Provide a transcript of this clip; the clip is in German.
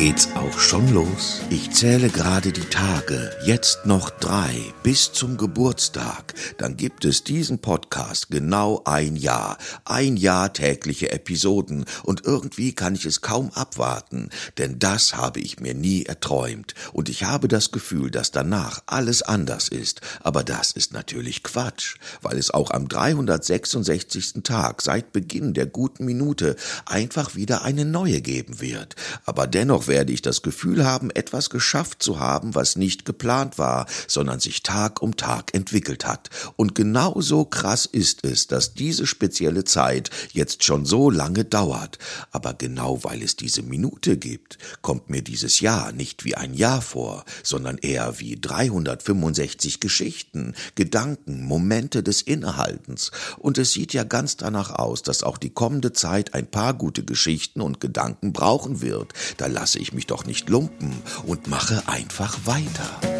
geht's auch schon los. Ich zähle gerade die Tage, jetzt noch drei, bis zum Geburtstag. Dann gibt es diesen Podcast genau ein Jahr. Ein Jahr tägliche Episoden und irgendwie kann ich es kaum abwarten, denn das habe ich mir nie erträumt und ich habe das Gefühl, dass danach alles anders ist. Aber das ist natürlich Quatsch, weil es auch am 366. Tag seit Beginn der guten Minute einfach wieder eine neue geben wird. Aber dennoch werde ich das Gefühl haben, etwas geschafft zu haben, was nicht geplant war, sondern sich Tag um Tag entwickelt hat. Und genauso krass ist es, dass diese spezielle Zeit jetzt schon so lange dauert. Aber genau weil es diese Minute gibt, kommt mir dieses Jahr nicht wie ein Jahr vor, sondern eher wie 365 Geschichten, Gedanken, Momente des Innehaltens. Und es sieht ja ganz danach aus, dass auch die kommende Zeit ein paar gute Geschichten und Gedanken brauchen wird. Da lasse ich mich doch nicht lumpen und mache einfach weiter.